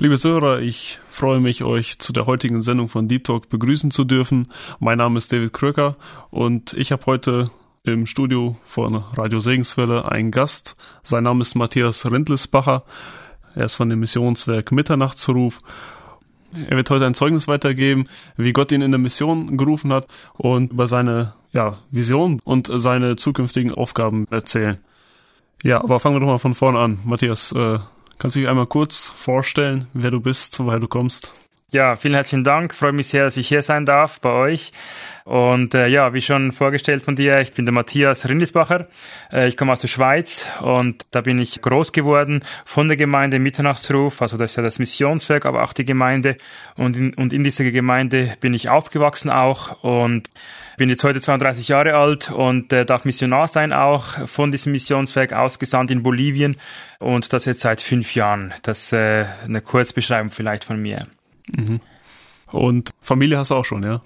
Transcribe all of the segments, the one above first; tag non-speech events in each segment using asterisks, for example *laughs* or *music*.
Liebe Zuhörer, ich freue mich, euch zu der heutigen Sendung von Deep Talk begrüßen zu dürfen. Mein Name ist David Kröcker und ich habe heute im Studio von Radio Segenswelle einen Gast. Sein Name ist Matthias Rindlesbacher. Er ist von dem Missionswerk Mitternachtsruf. Er wird heute ein Zeugnis weitergeben, wie Gott ihn in der Mission gerufen hat und über seine ja, Vision und seine zukünftigen Aufgaben erzählen. Ja, aber fangen wir doch mal von vorne an. Matthias, äh, Kannst du dich einmal kurz vorstellen, wer du bist, woher du kommst? Ja, vielen herzlichen Dank. Freue mich sehr, dass ich hier sein darf bei euch. Und äh, ja, wie schon vorgestellt von dir, ich bin der Matthias Rindisbacher. Äh, ich komme aus der Schweiz und da bin ich groß geworden von der Gemeinde Mitternachtsruf, also das ist ja das Missionswerk, aber auch die Gemeinde. Und in, und in dieser Gemeinde bin ich aufgewachsen auch und bin jetzt heute 32 Jahre alt und äh, darf Missionar sein auch von diesem Missionswerk ausgesandt in Bolivien und das jetzt seit fünf Jahren. Das äh, eine Kurzbeschreibung vielleicht von mir. Mhm. Und Familie hast du auch schon, ja?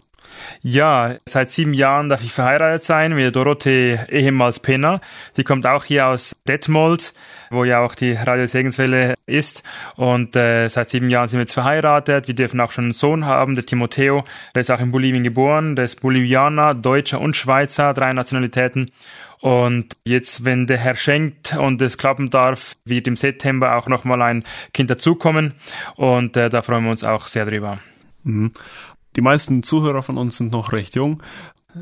Ja, seit sieben Jahren darf ich verheiratet sein mit Dorothee ehemals Penner. Sie kommt auch hier aus Detmold, wo ja auch die Radio Segenswelle ist. Und äh, seit sieben Jahren sind wir jetzt verheiratet. Wir dürfen auch schon einen Sohn haben, der Timoteo. Der ist auch in Bolivien geboren. Der ist Bolivianer, Deutscher und Schweizer, drei Nationalitäten. Und jetzt, wenn der Herr schenkt und es klappen darf, wird im September auch nochmal ein Kind dazukommen. Und äh, da freuen wir uns auch sehr drüber. Mhm. Die meisten Zuhörer von uns sind noch recht jung.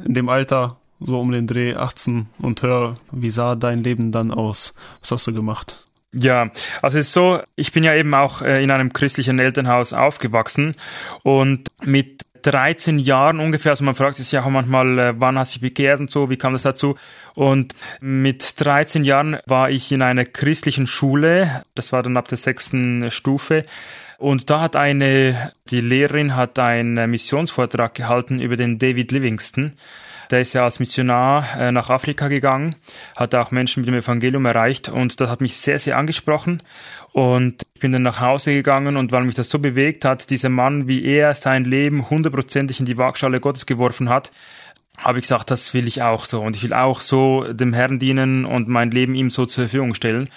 In dem Alter, so um den Dreh 18 und hör, wie sah dein Leben dann aus? Was hast du gemacht? Ja, also es ist so, ich bin ja eben auch äh, in einem christlichen Elternhaus aufgewachsen und mit 13 Jahren ungefähr, also man fragt sich ja auch manchmal, äh, wann hast du dich bekehrt und so, wie kam das dazu? Und mit 13 Jahren war ich in einer christlichen Schule, das war dann ab der sechsten Stufe, und da hat eine, die Lehrerin hat einen Missionsvortrag gehalten über den David Livingston. Der ist ja als Missionar äh, nach Afrika gegangen, hat auch Menschen mit dem Evangelium erreicht und das hat mich sehr, sehr angesprochen. Und ich bin dann nach Hause gegangen und weil mich das so bewegt hat, dieser Mann, wie er sein Leben hundertprozentig in die Waagschale Gottes geworfen hat, habe ich gesagt, das will ich auch so und ich will auch so dem Herrn dienen und mein Leben ihm so zur Verfügung stellen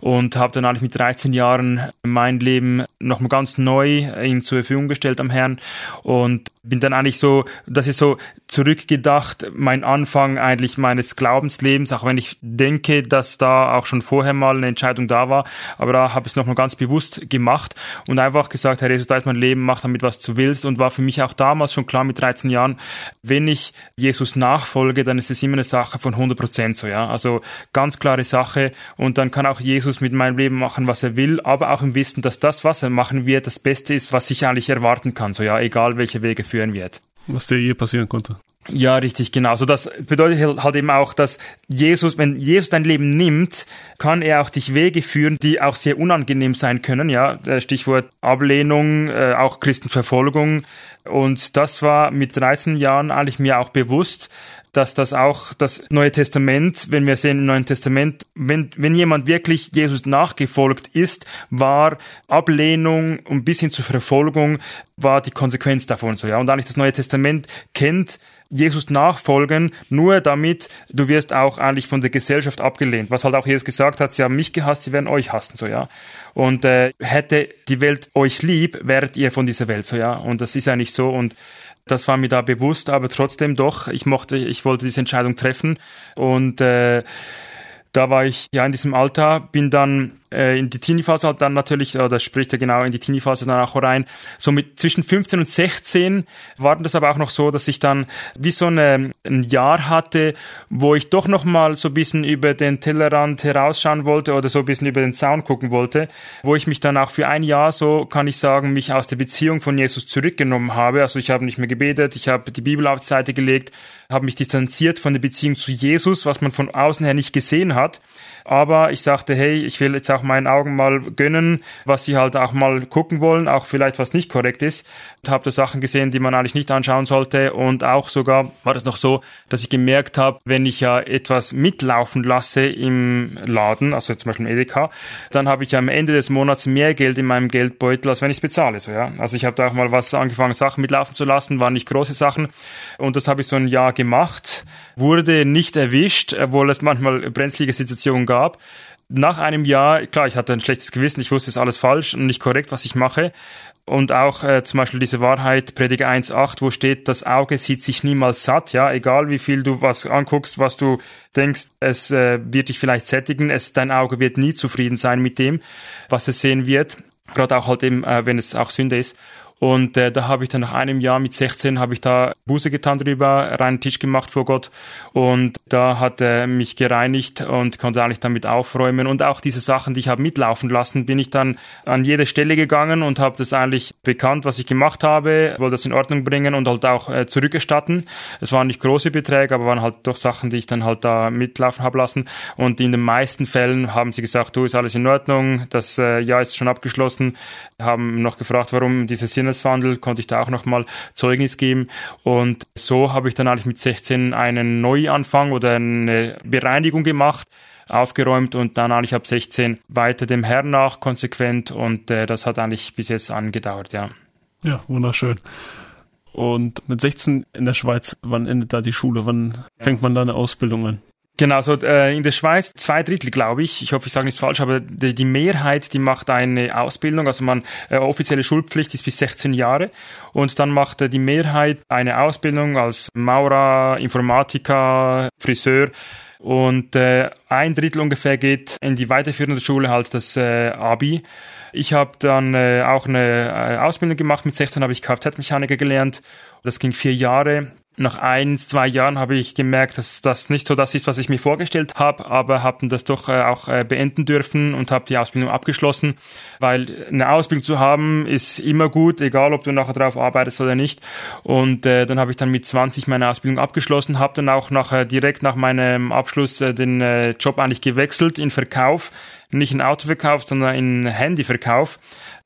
und habe dann eigentlich mit 13 Jahren mein Leben nochmal ganz neu ihm zur Verfügung gestellt am Herrn und bin dann eigentlich so, das ist so zurückgedacht, mein Anfang eigentlich meines Glaubenslebens, auch wenn ich denke, dass da auch schon vorher mal eine Entscheidung da war, aber da habe ich es nochmal ganz bewusst gemacht und einfach gesagt, Herr Jesus, da ist mein Leben, mach damit, was du willst und war für mich auch damals schon klar mit 13 Jahren, wenn ich Jesus nachfolge, dann ist es immer eine Sache von 100 Prozent so, ja, also ganz klare Sache und dann kann auch Jesus mit meinem Leben machen, was er will, aber auch im Wissen, dass das, was er machen wird, das Beste ist, was ich eigentlich erwarten kann, so, ja, egal welche Wege führen wird. Was dir je passieren konnte. Ja, richtig, genau. So das bedeutet halt eben auch, dass Jesus, wenn Jesus dein Leben nimmt, kann er auch dich Wege führen, die auch sehr unangenehm sein können. Ja, Stichwort Ablehnung, äh, auch Christenverfolgung. Und das war mit 13 Jahren eigentlich mir auch bewusst, dass das auch das Neue Testament, wenn wir sehen im Neuen Testament, wenn, wenn jemand wirklich Jesus nachgefolgt ist, war Ablehnung und bis hin zur Verfolgung war die Konsequenz davon so, ja. Und eigentlich das Neue Testament kennt Jesus nachfolgen, nur damit du wirst auch eigentlich von der Gesellschaft abgelehnt. Was halt auch Jesus gesagt hat, sie haben mich gehasst, sie werden euch hassen, so ja. Und äh, hätte die Welt euch lieb, wäret ihr von dieser Welt, so ja. Und das ist eigentlich so und das war mir da bewusst, aber trotzdem doch, ich mochte, ich wollte diese Entscheidung treffen. Und äh, da war ich ja in diesem Alter, bin dann äh, in die Teenie-Phase dann natürlich, äh, das spricht ja genau in die Teenie-Phase dann auch rein. So mit zwischen 15 und 16 war das aber auch noch so, dass ich dann wie so eine, ein Jahr hatte, wo ich doch noch mal so ein bisschen über den Tellerrand herausschauen wollte oder so ein bisschen über den Zaun gucken wollte, wo ich mich dann auch für ein Jahr, so kann ich sagen, mich aus der Beziehung von Jesus zurückgenommen habe. Also ich habe nicht mehr gebetet, ich habe die Bibel auf die Seite gelegt, habe mich distanziert von der Beziehung zu Jesus, was man von außen her nicht gesehen hat. Aber ich sagte, hey, ich will jetzt auch meinen Augen mal gönnen, was sie halt auch mal gucken wollen, auch vielleicht was nicht korrekt ist. Und habe da Sachen gesehen, die man eigentlich nicht anschauen sollte. Und auch sogar war es noch so, dass ich gemerkt habe, wenn ich ja etwas mitlaufen lasse im Laden, also zum Beispiel im Edeka, dann habe ich am Ende des Monats mehr Geld in meinem Geldbeutel, als wenn ich es bezahle. So, ja. Also ich habe da auch mal was angefangen, Sachen mitlaufen zu lassen, waren nicht große Sachen. Und das habe ich so ein Jahr gemacht, wurde nicht erwischt, obwohl es manchmal brenzlige Situationen gab nach einem Jahr, klar, ich hatte ein schlechtes Gewissen, ich wusste, es alles falsch und nicht korrekt, was ich mache. Und auch äh, zum Beispiel diese Wahrheit, Prediger 1.8, wo steht, das Auge sieht sich niemals satt, ja, egal wie viel du was anguckst, was du denkst, es äh, wird dich vielleicht sättigen, es, dein Auge wird nie zufrieden sein mit dem, was es sehen wird, gerade auch halt eben, äh, wenn es auch Sünde ist. Und äh, da habe ich dann nach einem Jahr mit 16 habe ich da Buße getan drüber, reinen Tisch gemacht vor Gott. Und da hat er mich gereinigt und konnte eigentlich damit aufräumen. Und auch diese Sachen, die ich habe mitlaufen lassen, bin ich dann an jede Stelle gegangen und habe das eigentlich bekannt, was ich gemacht habe, wollte das in Ordnung bringen und halt auch äh, zurückerstatten. Es waren nicht große Beträge, aber waren halt doch Sachen, die ich dann halt da mitlaufen habe lassen. Und in den meisten Fällen haben sie gesagt, du ist alles in Ordnung, das äh, Jahr ist schon abgeschlossen, haben noch gefragt, warum diese Sinne Sinneswandel, konnte ich da auch nochmal Zeugnis geben. Und so habe ich dann eigentlich mit 16 einen Neuanfang oder eine Bereinigung gemacht aufgeräumt und dann eigentlich ab 16 weiter dem Herrn nach konsequent und äh, das hat eigentlich bis jetzt angedauert, ja. Ja, wunderschön. Und mit 16 in der Schweiz, wann endet da die Schule? Wann fängt man da eine Ausbildung an? Genau, so äh, in der Schweiz zwei Drittel, glaube ich. Ich hoffe, ich sage nichts falsch, aber die, die Mehrheit, die macht eine Ausbildung. Also man äh, offizielle Schulpflicht ist bis 16 Jahre und dann macht äh, die Mehrheit eine Ausbildung als Maurer, Informatiker, Friseur. Und äh, ein Drittel ungefähr geht in die weiterführende Schule halt das äh, Abi. Ich habe dann äh, auch eine äh, Ausbildung gemacht. Mit 16 habe ich Kfz-Mechaniker gelernt. Das ging vier Jahre nach ein, zwei Jahren habe ich gemerkt, dass das nicht so das ist, was ich mir vorgestellt habe, aber habe das doch äh, auch äh, beenden dürfen und habe die Ausbildung abgeschlossen, weil eine Ausbildung zu haben ist immer gut, egal ob du nachher drauf arbeitest oder nicht. Und äh, dann habe ich dann mit 20 meine Ausbildung abgeschlossen, habe dann auch nachher direkt nach meinem Abschluss den Job eigentlich gewechselt in Verkauf, nicht in Autoverkauf, sondern in Handyverkauf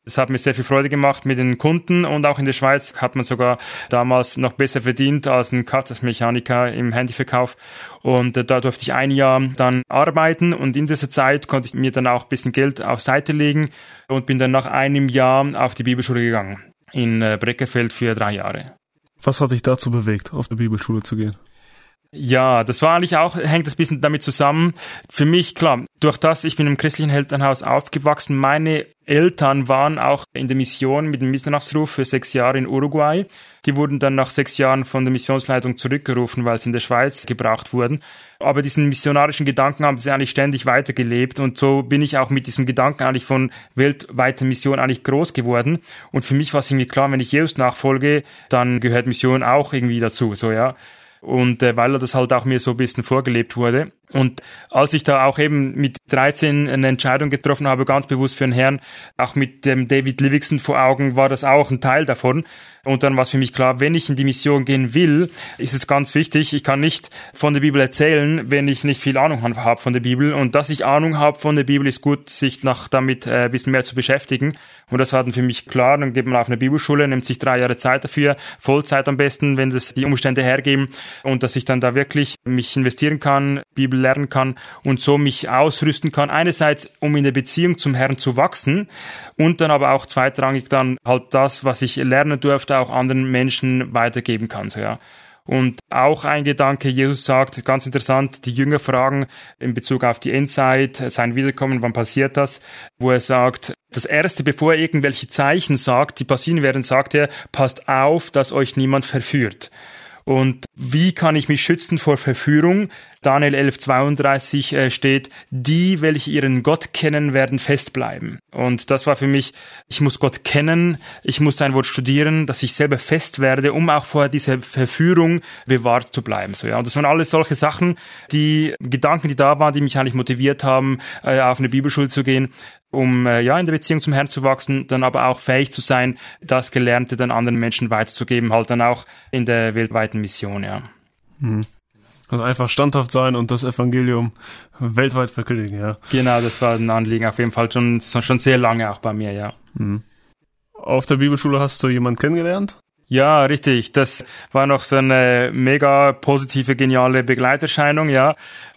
es hat mir sehr viel Freude gemacht mit den Kunden und auch in der Schweiz hat man sogar damals noch besser verdient als ein Kfz-Mechaniker im Handyverkauf. Und äh, da durfte ich ein Jahr dann arbeiten und in dieser Zeit konnte ich mir dann auch ein bisschen Geld auf Seite legen und bin dann nach einem Jahr auf die Bibelschule gegangen in äh, Breckerfeld für drei Jahre. Was hat dich dazu bewegt, auf die Bibelschule zu gehen? Ja, das war eigentlich auch, hängt das bisschen damit zusammen. Für mich, klar, durch das, ich bin im christlichen Elternhaus aufgewachsen, meine Eltern waren auch in der Mission mit dem Missionsruf für sechs Jahre in Uruguay. Die wurden dann nach sechs Jahren von der Missionsleitung zurückgerufen, weil sie in der Schweiz gebraucht wurden. Aber diesen missionarischen Gedanken haben sie eigentlich ständig weitergelebt und so bin ich auch mit diesem Gedanken eigentlich von weltweiter Mission eigentlich groß geworden. Und für mich war es irgendwie klar, wenn ich Jesus nachfolge, dann gehört Mission auch irgendwie dazu, so ja und äh, weil er das halt auch mir so ein bisschen vorgelebt wurde. Und als ich da auch eben mit 13 eine Entscheidung getroffen habe, ganz bewusst für einen Herrn, auch mit dem David Livingston vor Augen, war das auch ein Teil davon. Und dann war es für mich klar, wenn ich in die Mission gehen will, ist es ganz wichtig, ich kann nicht von der Bibel erzählen, wenn ich nicht viel Ahnung habe von der Bibel. Und dass ich Ahnung habe von der Bibel, ist gut, sich nach damit äh, ein bisschen mehr zu beschäftigen. Und das war dann für mich klar. Dann geht man auf eine Bibelschule, nimmt sich drei Jahre Zeit dafür, Vollzeit am besten, wenn das die Umstände hergeben. Und dass ich dann da wirklich mich investieren kann, Bibel lernen kann und so mich ausrüsten kann. Einerseits, um in der Beziehung zum Herrn zu wachsen und dann aber auch zweitrangig dann halt das, was ich lernen durfte, auch anderen Menschen weitergeben kann. So, ja. Und auch ein Gedanke, Jesus sagt, ganz interessant, die Jünger fragen in Bezug auf die Endzeit, sein Wiederkommen, wann passiert das, wo er sagt, das erste, bevor er irgendwelche Zeichen sagt, die passieren werden, sagt er, passt auf, dass euch niemand verführt. Und wie kann ich mich schützen vor Verführung? Daniel 11.32 äh, steht, die, welche ihren Gott kennen, werden festbleiben. Und das war für mich, ich muss Gott kennen, ich muss sein Wort studieren, dass ich selber fest werde, um auch vor dieser Verführung bewahrt zu bleiben. So, ja. Und das waren alles solche Sachen, die Gedanken, die da waren, die mich eigentlich motiviert haben, äh, auf eine Bibelschule zu gehen um äh, ja in der Beziehung zum Herrn zu wachsen, dann aber auch fähig zu sein, das Gelernte dann anderen Menschen weiterzugeben, halt dann auch in der weltweiten Mission, ja. Hm. Also einfach standhaft sein und das Evangelium weltweit verkündigen, ja. Genau, das war ein Anliegen auf jeden Fall schon, schon sehr lange auch bei mir, ja. Mhm. Auf der Bibelschule hast du jemanden kennengelernt? Ja, richtig. Das war noch so eine mega positive, geniale Begleiterscheinung, ja.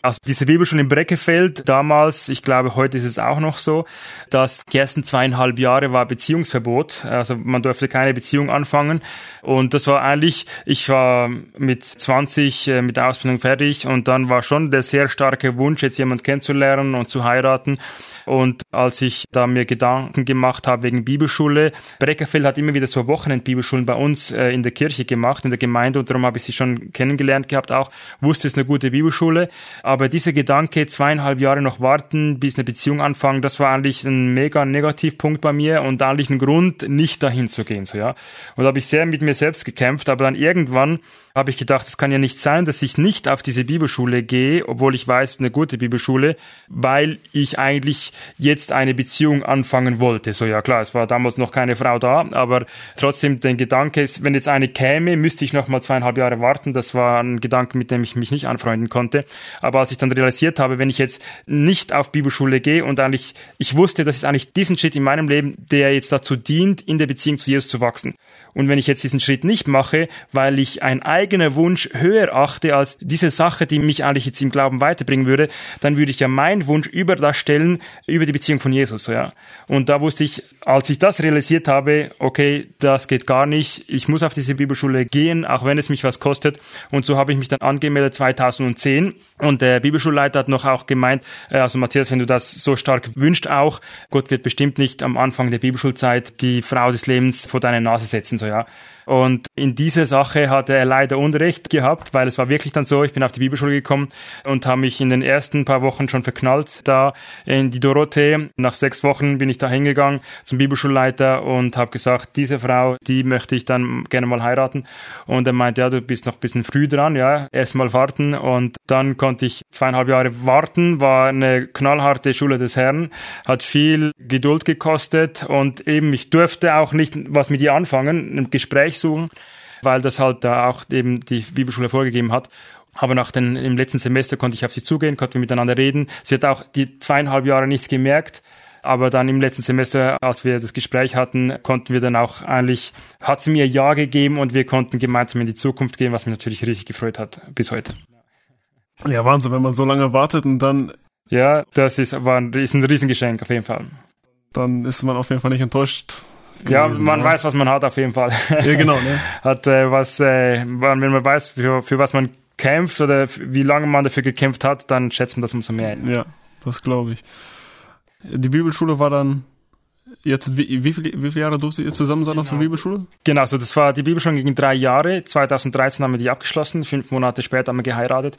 Also diese Bibelschule in Breckefeld damals, ich glaube, heute ist es auch noch so, dass die ersten zweieinhalb Jahre war Beziehungsverbot. Also man durfte keine Beziehung anfangen. Und das war eigentlich, ich war mit 20 äh, mit der Ausbildung fertig und dann war schon der sehr starke Wunsch, jetzt jemand kennenzulernen und zu heiraten. Und als ich da mir Gedanken gemacht habe wegen Bibelschule, Breckerfeld hat immer wieder so Wochenendbibelschulen bei uns äh, in der Kirche gemacht, in der Gemeinde und darum habe ich sie schon kennengelernt gehabt auch, wusste es eine gute Bibelschule. Aber dieser Gedanke, zweieinhalb Jahre noch warten, bis eine Beziehung anfangen, das war eigentlich ein mega Negativpunkt bei mir und eigentlich ein Grund, nicht dahin zu gehen, so, ja. Und da habe ich sehr mit mir selbst gekämpft, aber dann irgendwann habe ich gedacht, es kann ja nicht sein, dass ich nicht auf diese Bibelschule gehe, obwohl ich weiß, eine gute Bibelschule, weil ich eigentlich jetzt eine Beziehung anfangen wollte. So, ja klar, es war damals noch keine Frau da, aber trotzdem den Gedanke, wenn jetzt eine käme, müsste ich noch mal zweieinhalb Jahre warten. Das war ein Gedanke, mit dem ich mich nicht anfreunden konnte. Aber als ich dann realisiert habe, wenn ich jetzt nicht auf Bibelschule gehe und eigentlich, ich wusste, das ist eigentlich diesen Schritt in meinem Leben, der jetzt dazu dient, in der Beziehung zu Jesus zu wachsen. Und wenn ich jetzt diesen Schritt nicht mache, weil ich ein eigener Wunsch höher achte als diese Sache, die mich eigentlich jetzt im Glauben weiterbringen würde, dann würde ich ja meinen Wunsch über das stellen, über die Beziehung von Jesus, ja. Und da wusste ich, als ich das realisiert habe, okay, das geht gar nicht, ich muss auf diese Bibelschule gehen, auch wenn es mich was kostet. Und so habe ich mich dann angemeldet 2010 und der Bibelschulleiter hat noch auch gemeint, äh, also Matthias, wenn du das so stark wünscht auch, Gott wird bestimmt nicht am Anfang der Bibelschulzeit die Frau des Lebens vor deine Nase setzen, so ja. Und in diese Sache hatte er leider Unrecht gehabt, weil es war wirklich dann so, ich bin auf die Bibelschule gekommen und habe mich in den ersten paar Wochen schon verknallt da in die Dorothee. Nach sechs Wochen bin ich da hingegangen zum Bibelschulleiter und habe gesagt, diese Frau, die möchte ich dann gerne mal heiraten. Und er meinte, ja, du bist noch ein bisschen früh dran, ja, erst mal warten. Und dann konnte ich zweieinhalb Jahre warten, war eine knallharte Schule des Herrn, hat viel Geduld gekostet und eben ich durfte auch nicht was mit ihr anfangen, ein Gespräch suchen, weil das halt da auch eben die Bibelschule vorgegeben hat. Aber nach den, im letzten Semester konnte ich auf sie zugehen, konnten wir miteinander reden. Sie hat auch die zweieinhalb Jahre nichts gemerkt. Aber dann im letzten Semester, als wir das Gespräch hatten, konnten wir dann auch eigentlich, hat sie mir Ja gegeben und wir konnten gemeinsam in die Zukunft gehen, was mich natürlich riesig gefreut hat bis heute. Ja, Wahnsinn, wenn man so lange wartet und dann. Ja, das ist, war ein, ist ein Riesengeschenk auf jeden Fall. Dann ist man auf jeden Fall nicht enttäuscht, ja, man weiß, was man hat auf jeden Fall. Ja, genau. Ne? *laughs* hat äh, was, äh, wenn man weiß, für, für was man kämpft oder wie lange man dafür gekämpft hat, dann schätzt man das umso mehr. Ja, das glaube ich. Die Bibelschule war dann Jetzt, wie, wie, viele, wie viele Jahre durftet ihr zusammen sein genau. auf der genau. Bibelschule? Genau, also das war die Bibelschule gegen drei Jahre. 2013 haben wir die abgeschlossen, fünf Monate später haben wir geheiratet.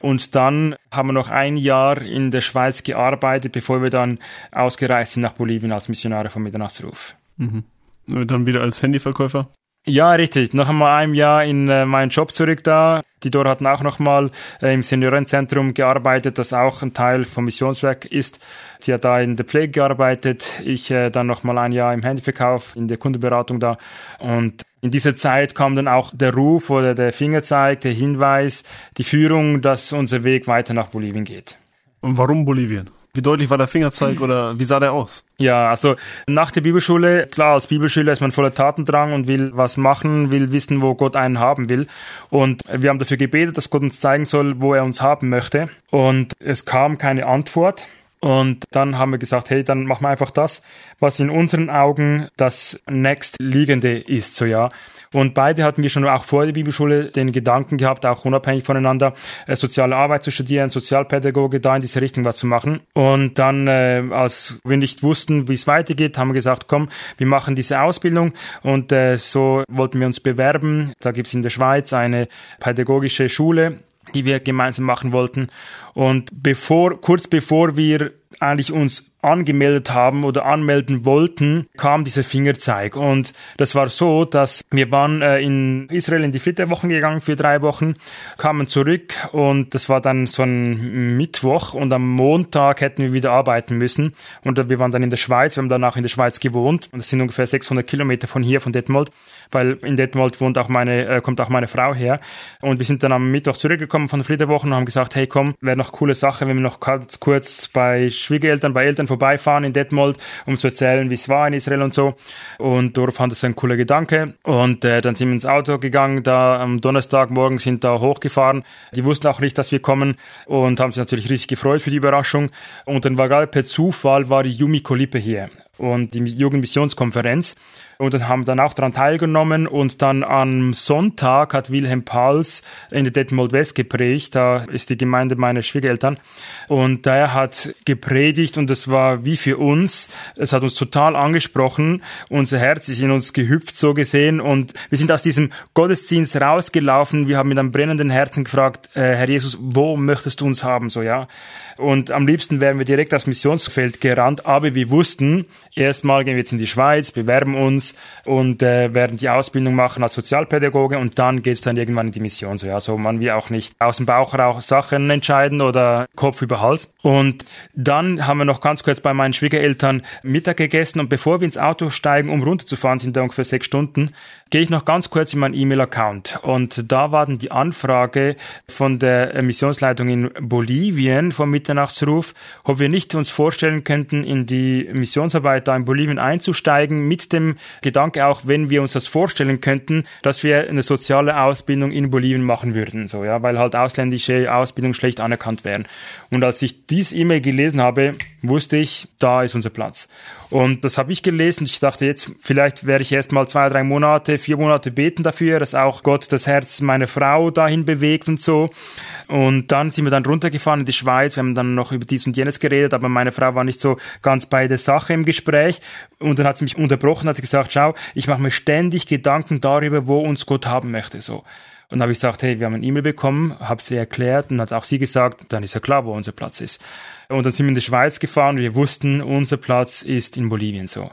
Und dann haben wir noch ein Jahr in der Schweiz gearbeitet, bevor wir dann ausgereist sind nach Bolivien als Missionare vom Mitternachtsruf. Mhm. Dann wieder als Handyverkäufer? Ja, richtig. Noch einmal ein Jahr in äh, meinen Job zurück da. Die Dora hatten auch noch mal äh, im Seniorenzentrum gearbeitet, das auch ein Teil vom Missionswerk ist. Sie hat da in der Pflege gearbeitet. Ich äh, dann noch mal ein Jahr im Handyverkauf, in der Kundenberatung da. Und in dieser Zeit kam dann auch der Ruf oder der Fingerzeig, der Hinweis, die Führung, dass unser Weg weiter nach Bolivien geht. Und warum Bolivien? Wie deutlich war der Fingerzeig oder wie sah der aus? Ja, also nach der Bibelschule, klar, als Bibelschüler ist man voller Tatendrang und will was machen, will wissen, wo Gott einen haben will. Und wir haben dafür gebetet, dass Gott uns zeigen soll, wo er uns haben möchte. Und es kam keine Antwort. Und dann haben wir gesagt, hey, dann machen wir einfach das, was in unseren Augen das nächstliegende ist, so ja. Und beide hatten wir schon auch vor der Bibelschule den Gedanken gehabt, auch unabhängig voneinander, äh, soziale Arbeit zu studieren, Sozialpädagoge da in diese Richtung was zu machen. Und dann, äh, als wir nicht wussten, wie es weitergeht, haben wir gesagt, komm, wir machen diese Ausbildung. Und äh, so wollten wir uns bewerben. Da gibt es in der Schweiz eine pädagogische Schule, die wir gemeinsam machen wollten. Und bevor, kurz bevor wir eigentlich uns angemeldet haben oder anmelden wollten, kam dieser Fingerzeig. Und das war so, dass wir waren äh, in Israel in die Flitterwochen gegangen für drei Wochen, kamen zurück und das war dann so ein Mittwoch und am Montag hätten wir wieder arbeiten müssen. Und wir waren dann in der Schweiz, wir haben danach in der Schweiz gewohnt und das sind ungefähr 600 Kilometer von hier, von Detmold, weil in Detmold wohnt auch meine, äh, kommt auch meine Frau her. Und wir sind dann am Mittwoch zurückgekommen von der Flitterwochen und haben gesagt, hey komm, wäre noch coole Sache, wenn wir noch ganz kurz bei Schwiegereltern, bei Eltern vorbeifahren in Detmold, um zu erzählen, wie es war in Israel und so. Und Dorf fand das ein cooler Gedanke. Und äh, dann sind wir ins Auto gegangen, da am Donnerstagmorgen sind da hochgefahren. Die wussten auch nicht, dass wir kommen und haben sich natürlich riesig gefreut für die Überraschung. Und dann war gerade per Zufall war die Yumiko Lippe hier und die Jugendmissionskonferenz und dann haben dann auch daran teilgenommen und dann am Sonntag hat Wilhelm Pals in der Detmold West gepredigt, da ist die Gemeinde meiner Schwiegereltern. Und er hat gepredigt und es war wie für uns, es hat uns total angesprochen, unser Herz ist in uns gehüpft so gesehen. Und wir sind aus diesem Gottesdienst rausgelaufen, wir haben mit einem brennenden Herzen gefragt, äh, Herr Jesus, wo möchtest du uns haben, so ja. Und am liebsten wären wir direkt aufs Missionsfeld gerannt, aber wir wussten, erstmal gehen wir jetzt in die Schweiz, bewerben uns und äh, werden die Ausbildung machen als Sozialpädagoge und dann geht's dann irgendwann in die Mission. So ja, so man will auch nicht aus dem Bauch raus Sachen entscheiden oder Kopf über Hals. Und dann haben wir noch ganz kurz bei meinen Schwiegereltern Mittag gegessen und bevor wir ins Auto steigen, um runterzufahren, sind da ungefähr sechs Stunden, gehe ich noch ganz kurz in meinen E-Mail-Account und da war dann die Anfrage von der Missionsleitung in Bolivien vom Mitternachtsruf, ob wir nicht uns vorstellen könnten, in die Missionsarbeit da in Bolivien einzusteigen, mit dem Gedanke auch, wenn wir uns das vorstellen könnten, dass wir eine soziale Ausbildung in Bolivien machen würden, so ja, weil halt ausländische Ausbildung schlecht anerkannt wären. Und als ich dies E-Mail gelesen habe, wusste ich, da ist unser Platz. Und das habe ich gelesen. Ich dachte jetzt, vielleicht werde ich erst mal zwei, drei Monate, vier Monate beten dafür, dass auch Gott das Herz meiner Frau dahin bewegt und so. Und dann sind wir dann runtergefahren in die Schweiz. Wir haben dann noch über dies und jenes geredet, aber meine Frau war nicht so ganz bei der Sache im Gespräch. Und dann hat sie mich unterbrochen, hat sie gesagt, schau, ich mache mir ständig Gedanken darüber, wo uns Gott haben möchte, so. Und habe ich gesagt, hey, wir haben ein E-Mail bekommen, habe sie erklärt und hat auch sie gesagt, dann ist ja klar, wo unser Platz ist. Und dann sind wir in die Schweiz gefahren. Wir wussten, unser Platz ist in Bolivien so.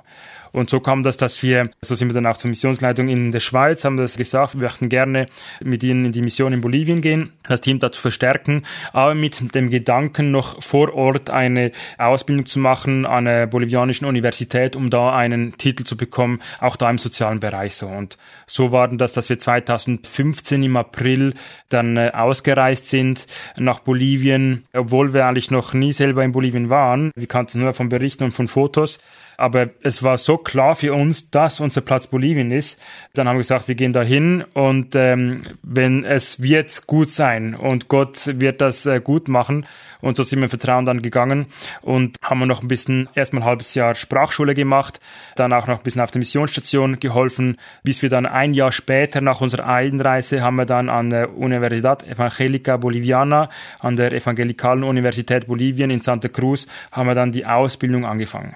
Und so kam das, dass wir, so sind wir dann auch zur Missionsleitung in der Schweiz, haben das gesagt, wir möchten gerne mit ihnen in die Mission in Bolivien gehen, das Team dazu verstärken, aber mit dem Gedanken noch vor Ort eine Ausbildung zu machen an einer bolivianischen Universität, um da einen Titel zu bekommen, auch da im sozialen Bereich so. Und so war das, dass wir 2015 im April dann äh, ausgereist sind nach Bolivien, obwohl wir eigentlich noch nie selber in Bolivien waren. Wir kannten nur von Berichten und von Fotos. Aber es war so klar für uns, dass unser Platz Bolivien ist. Dann haben wir gesagt, wir gehen dahin und ähm, wenn es wird gut sein und Gott wird das äh, gut machen. Und so sind wir im Vertrauen dann gegangen und haben wir noch ein bisschen, erstmal ein halbes Jahr Sprachschule gemacht, dann auch noch ein bisschen auf der Missionsstation geholfen, bis wir dann ein Jahr später nach unserer Einreise haben wir dann an der Universidad Evangelica Boliviana, an der Evangelikalen Universität Bolivien in Santa Cruz, haben wir dann die Ausbildung angefangen.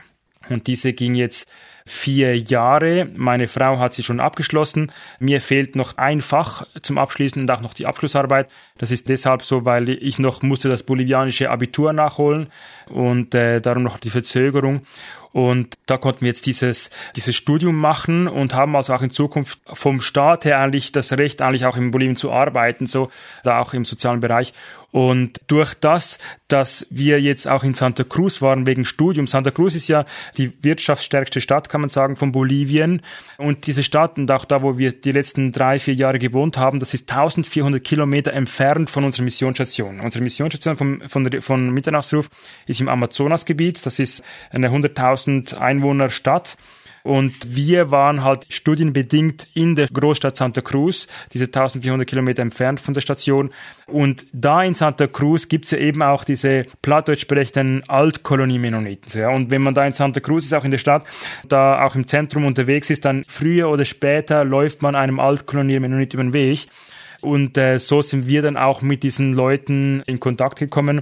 Und diese ging jetzt vier Jahre. Meine Frau hat sie schon abgeschlossen. Mir fehlt noch ein Fach zum Abschließen und auch noch die Abschlussarbeit. Das ist deshalb so, weil ich noch musste das bolivianische Abitur nachholen und äh, darum noch die Verzögerung. Und da konnten wir jetzt dieses, dieses Studium machen und haben also auch in Zukunft vom Staat her eigentlich das Recht, eigentlich auch in Bolivien zu arbeiten, so, da auch im sozialen Bereich. Und durch das, dass wir jetzt auch in Santa Cruz waren wegen Studium, Santa Cruz ist ja die wirtschaftsstärkste Stadt, kann man sagen, von Bolivien. Und diese Stadt und auch da, wo wir die letzten drei, vier Jahre gewohnt haben, das ist 1400 Kilometer entfernt von unserer Missionsstation. Unsere Missionsstation vom, von, von Mitternachtsruf ist im Amazonasgebiet. Das ist eine 100.000 Einwohner Stadt. Und wir waren halt studienbedingt in der Großstadt Santa Cruz, diese 1400 Kilometer entfernt von der Station. Und da in Santa Cruz gibt's ja eben auch diese plattdeutsch sprechenden Altkolonie-Mennoniten. Ja. Und wenn man da in Santa Cruz ist, auch in der Stadt, da auch im Zentrum unterwegs ist, dann früher oder später läuft man einem Altkolonie-Mennonit über den Weg. Und äh, so sind wir dann auch mit diesen Leuten in Kontakt gekommen.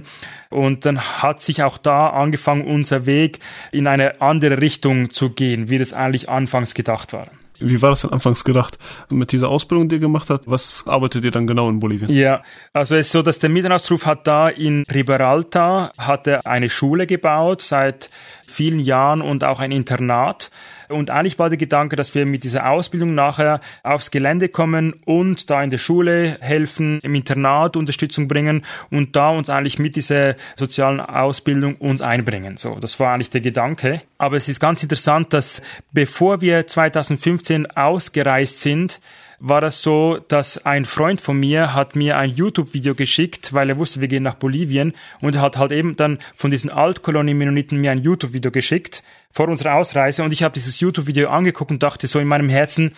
Und dann hat sich auch da angefangen, unser Weg in eine andere Richtung zu gehen, wie das eigentlich anfangs gedacht war. Wie war das denn anfangs gedacht? Mit dieser Ausbildung, die ihr gemacht habt, was arbeitet ihr dann genau in Bolivien? Ja, also es ist so, dass der Mietenausruf hat da in Riberalta hat er eine Schule gebaut seit vielen Jahren und auch ein Internat. Und eigentlich war der Gedanke, dass wir mit dieser Ausbildung nachher aufs Gelände kommen und da in der Schule helfen, im Internat Unterstützung bringen und da uns eigentlich mit dieser sozialen Ausbildung uns einbringen. So, das war eigentlich der Gedanke. Aber es ist ganz interessant, dass bevor wir 2015 ausgereist sind, war das so, dass ein Freund von mir hat mir ein YouTube-Video geschickt, weil er wusste, wir gehen nach Bolivien und er hat halt eben dann von diesen Altkolonien-Mennoniten mir ein YouTube-Video geschickt vor unserer Ausreise und ich habe dieses YouTube-Video angeguckt und dachte so in meinem Herzen,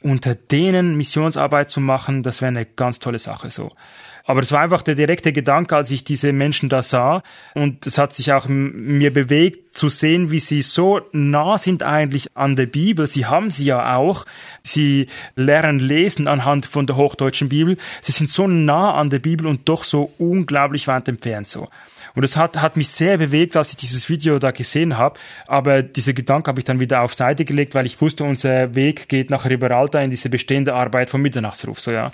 unter denen Missionsarbeit zu machen, das wäre eine ganz tolle Sache so. Aber es war einfach der direkte Gedanke, als ich diese Menschen da sah. Und es hat sich auch mir bewegt, zu sehen, wie sie so nah sind eigentlich an der Bibel. Sie haben sie ja auch. Sie lernen lesen anhand von der hochdeutschen Bibel. Sie sind so nah an der Bibel und doch so unglaublich weit entfernt so. Und es hat, hat mich sehr bewegt, als ich dieses Video da gesehen habe. Aber diese Gedanken habe ich dann wieder auf Seite gelegt, weil ich wusste, unser Weg geht nach Riberalta in diese bestehende Arbeit vom Mitternachtsruf. So ja.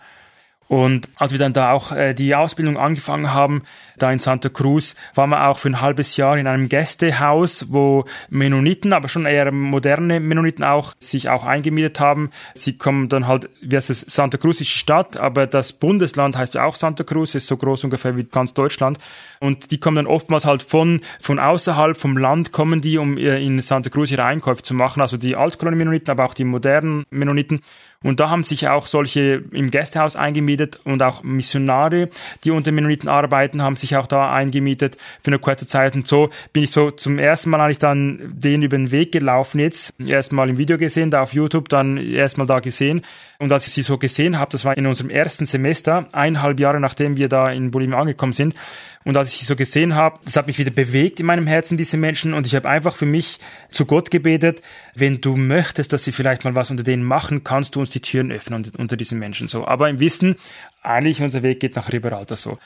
Und als wir dann da auch äh, die Ausbildung angefangen haben, da in Santa Cruz, waren wir auch für ein halbes Jahr in einem Gästehaus, wo Mennoniten, aber schon eher moderne Mennoniten auch, sich auch eingemietet haben. Sie kommen dann halt, wie heißt es, Santa Cruz ist Stadt, aber das Bundesland heißt ja auch Santa Cruz, ist so groß ungefähr wie ganz Deutschland. Und die kommen dann oftmals halt von, von außerhalb vom Land kommen die, um äh, in Santa Cruz ihre Einkäufe zu machen. Also die Altkolonie-Mennoniten, aber auch die modernen Mennoniten. Und da haben sich auch solche im Gästehaus eingemietet und auch Missionare, die unter Mennoniten arbeiten, haben sich auch da eingemietet für eine kurze Zeit. Und so bin ich so zum ersten Mal eigentlich dann den über den Weg gelaufen jetzt. Erstmal im Video gesehen, da auf YouTube, dann erstmal da gesehen. Und als ich sie so gesehen habe, das war in unserem ersten Semester, eineinhalb Jahre nachdem wir da in Bolivien angekommen sind, und als ich sie so gesehen habe, das hat mich wieder bewegt in meinem Herzen, diese Menschen. Und ich habe einfach für mich zu Gott gebetet, wenn du möchtest, dass sie vielleicht mal was unter denen machen, kannst du uns die Türen öffnen unter, diesen Menschen. So, aber im Wissen, eigentlich unser Weg geht nach Riberalta so.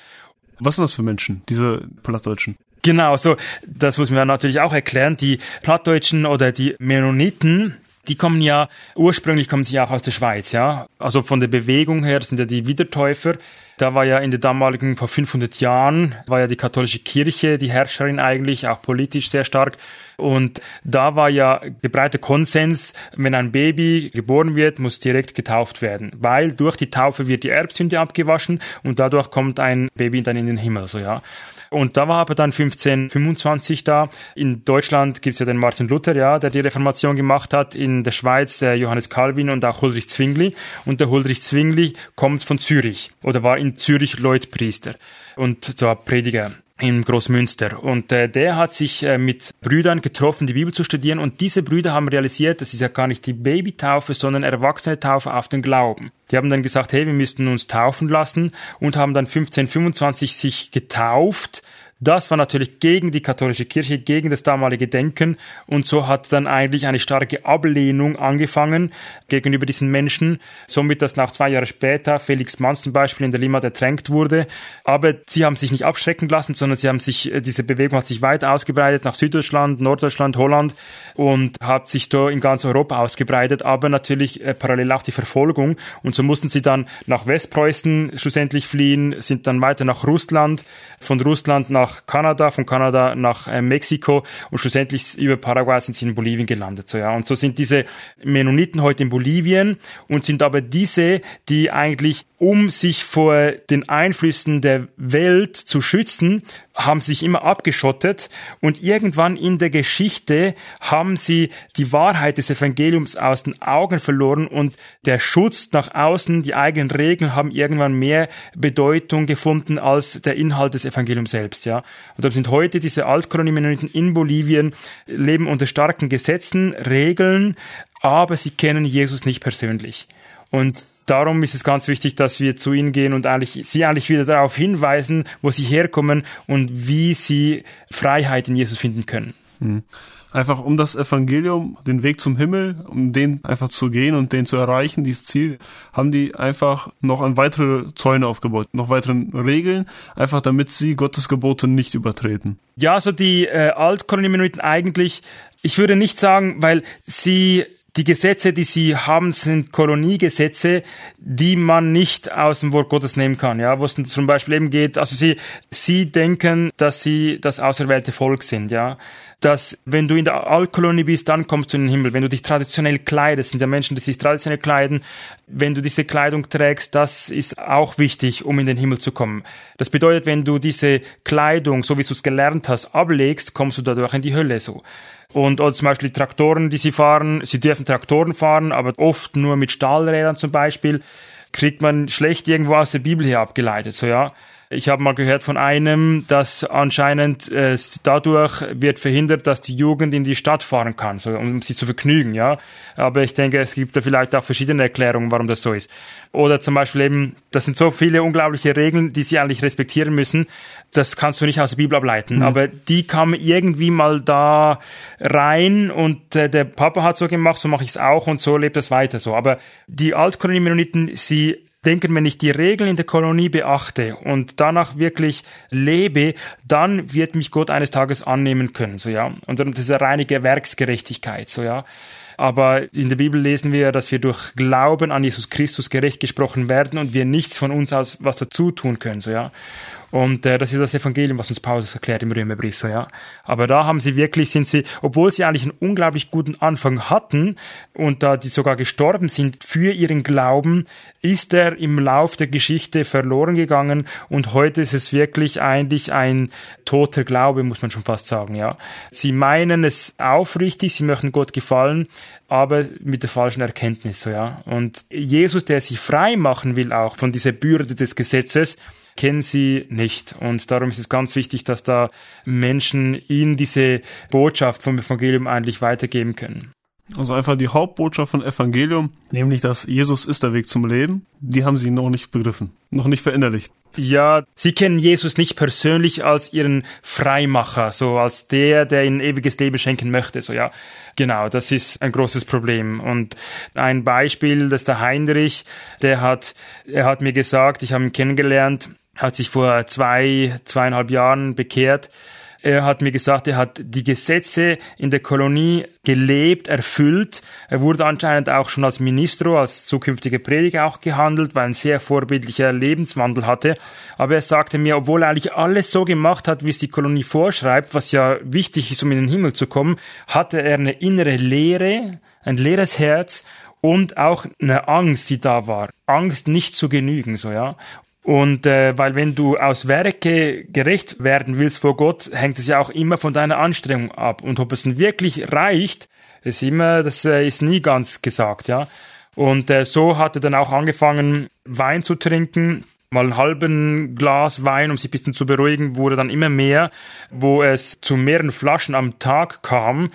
Was sind das für Menschen, diese Plattdeutschen? Genau, so, das muss man natürlich auch erklären. Die Plattdeutschen oder die Mennoniten, die kommen ja, ursprünglich kommen sie ja auch aus der Schweiz, ja. Also von der Bewegung her sind ja die Wiedertäufer. Da war ja in der damaligen, vor 500 Jahren, war ja die katholische Kirche die Herrscherin eigentlich, auch politisch sehr stark. Und da war ja der breite Konsens, wenn ein Baby geboren wird, muss direkt getauft werden, weil durch die Taufe wird die Erbsünde abgewaschen und dadurch kommt ein Baby dann in den Himmel, so ja. Und da war aber dann 1525 da. In Deutschland gibt's ja den Martin Luther, ja, der die Reformation gemacht hat. In der Schweiz der Johannes Calvin und auch Huldrych Zwingli. Und der Huldrych Zwingli kommt von Zürich oder war in Zürich Leutpriester und zwar Prediger in Großmünster. Und äh, der hat sich äh, mit Brüdern getroffen, die Bibel zu studieren. Und diese Brüder haben realisiert, das ist ja gar nicht die Babytaufe, sondern Erwachsene-Taufe auf den Glauben. Die haben dann gesagt, hey, wir müssten uns taufen lassen und haben dann 1525 sich getauft das war natürlich gegen die katholische Kirche, gegen das damalige Denken. Und so hat dann eigentlich eine starke Ablehnung angefangen gegenüber diesen Menschen, somit dass nach zwei Jahre später Felix Manz zum Beispiel in der Limmat ertränkt wurde. Aber sie haben sich nicht abschrecken lassen, sondern sie haben sich, äh, diese Bewegung hat sich weit ausgebreitet nach Süddeutschland, Norddeutschland, Holland und hat sich da in ganz Europa ausgebreitet, aber natürlich äh, parallel auch die Verfolgung. Und so mussten sie dann nach Westpreußen schlussendlich fliehen, sind dann weiter nach Russland, von Russland nach nach Kanada, von Kanada nach äh, Mexiko und schlussendlich über Paraguay sind sie in Bolivien gelandet. So, ja. Und so sind diese Mennoniten heute in Bolivien und sind aber diese, die eigentlich um sich vor den Einflüssen der Welt zu schützen, haben sich immer abgeschottet und irgendwann in der Geschichte haben sie die Wahrheit des Evangeliums aus den Augen verloren und der Schutz nach außen, die eigenen Regeln haben irgendwann mehr Bedeutung gefunden als der Inhalt des Evangeliums selbst, ja. Und darum sind heute diese Altkolonie-Mennoniten in Bolivien leben unter starken Gesetzen, Regeln, aber sie kennen Jesus nicht persönlich. Und darum ist es ganz wichtig, dass wir zu ihnen gehen und eigentlich, sie eigentlich wieder darauf hinweisen, wo sie herkommen und wie sie Freiheit in Jesus finden können. Mhm. Einfach um das Evangelium, den Weg zum Himmel, um den einfach zu gehen und den zu erreichen, dieses Ziel, haben die einfach noch an weitere Zäune aufgebaut, noch weiteren Regeln, einfach damit sie Gottes Gebote nicht übertreten. Ja, so die äh, Altkolonie-Mennoniten eigentlich, ich würde nicht sagen, weil sie die Gesetze, die sie haben, sind Koloniegesetze, die man nicht aus dem Wort Gottes nehmen kann. Ja, wo es zum Beispiel eben geht, also sie, sie denken, dass sie das auserwählte Volk sind. Ja, dass wenn du in der Altkolonie bist, dann kommst du in den Himmel. Wenn du dich traditionell kleidest, sind ja Menschen, die sich traditionell kleiden, wenn du diese Kleidung trägst, das ist auch wichtig, um in den Himmel zu kommen. Das bedeutet, wenn du diese Kleidung, so wie du es gelernt hast, ablegst, kommst du dadurch in die Hölle so. Und oder zum Beispiel Traktoren, die sie fahren, sie dürfen Traktoren fahren, aber oft nur mit Stahlrädern zum Beispiel, kriegt man schlecht irgendwo aus der Bibel her abgeleitet, so ja. Ich habe mal gehört von einem, dass anscheinend äh, dadurch wird verhindert, dass die Jugend in die Stadt fahren kann, so, um sich zu vergnügen, ja. Aber ich denke, es gibt da vielleicht auch verschiedene Erklärungen, warum das so ist. Oder zum Beispiel eben, das sind so viele unglaubliche Regeln, die sie eigentlich respektieren müssen. Das kannst du nicht aus der Bibel ableiten. Mhm. Aber die kamen irgendwie mal da rein und äh, der Papa hat so gemacht, so mache ich es auch und so lebt das weiter so. Aber die Altkolonie-Mennoniten, sie denken, wenn ich die Regeln in der Kolonie beachte und danach wirklich lebe, dann wird mich Gott eines Tages annehmen können, so ja. Und ist eine reine Werksgerechtigkeit, so ja. Aber in der Bibel lesen wir, dass wir durch Glauben an Jesus Christus gerecht gesprochen werden und wir nichts von uns aus was dazu tun können, so ja. Und äh, das ist das Evangelium, was uns Paulus erklärt im Römerbrief, so ja. Aber da haben sie wirklich, sind sie, obwohl sie eigentlich einen unglaublich guten Anfang hatten und da die sogar gestorben sind für ihren Glauben, ist er im Lauf der Geschichte verloren gegangen und heute ist es wirklich eigentlich ein toter Glaube, muss man schon fast sagen, ja. Sie meinen es aufrichtig, sie möchten Gott gefallen, aber mit der falschen Erkenntnis, so ja. Und Jesus, der sich frei machen will auch von dieser Bürde des Gesetzes, kennen sie nicht. Und darum ist es ganz wichtig, dass da Menschen ihnen diese Botschaft vom Evangelium eigentlich weitergeben können. Also einfach die Hauptbotschaft von Evangelium, nämlich dass Jesus ist der Weg zum Leben, die haben sie noch nicht begriffen, noch nicht verinnerlicht. Ja, sie kennen Jesus nicht persönlich als ihren Freimacher, so als der, der ihnen ewiges Leben schenken möchte, so ja. Genau, das ist ein großes Problem. Und ein Beispiel, das ist der Heinrich, der hat, er hat mir gesagt, ich habe ihn kennengelernt, hat sich vor zwei, zweieinhalb Jahren bekehrt. Er hat mir gesagt, er hat die Gesetze in der Kolonie gelebt, erfüllt. Er wurde anscheinend auch schon als Ministro, als zukünftiger Prediger auch gehandelt, weil er ein sehr vorbildlicher Lebenswandel hatte. Aber er sagte mir, obwohl er eigentlich alles so gemacht hat, wie es die Kolonie vorschreibt, was ja wichtig ist, um in den Himmel zu kommen, hatte er eine innere Leere, ein leeres Herz und auch eine Angst, die da war. Angst nicht zu genügen, so ja. Und äh, weil wenn du aus Werke gerecht werden willst vor Gott, hängt es ja auch immer von deiner Anstrengung ab. Und ob es denn wirklich reicht, ist immer, das äh, ist nie ganz gesagt, ja. Und äh, so hat er dann auch angefangen, Wein zu trinken mal einen halben Glas Wein, um sich ein bisschen zu beruhigen, wurde dann immer mehr, wo es zu mehreren Flaschen am Tag kam,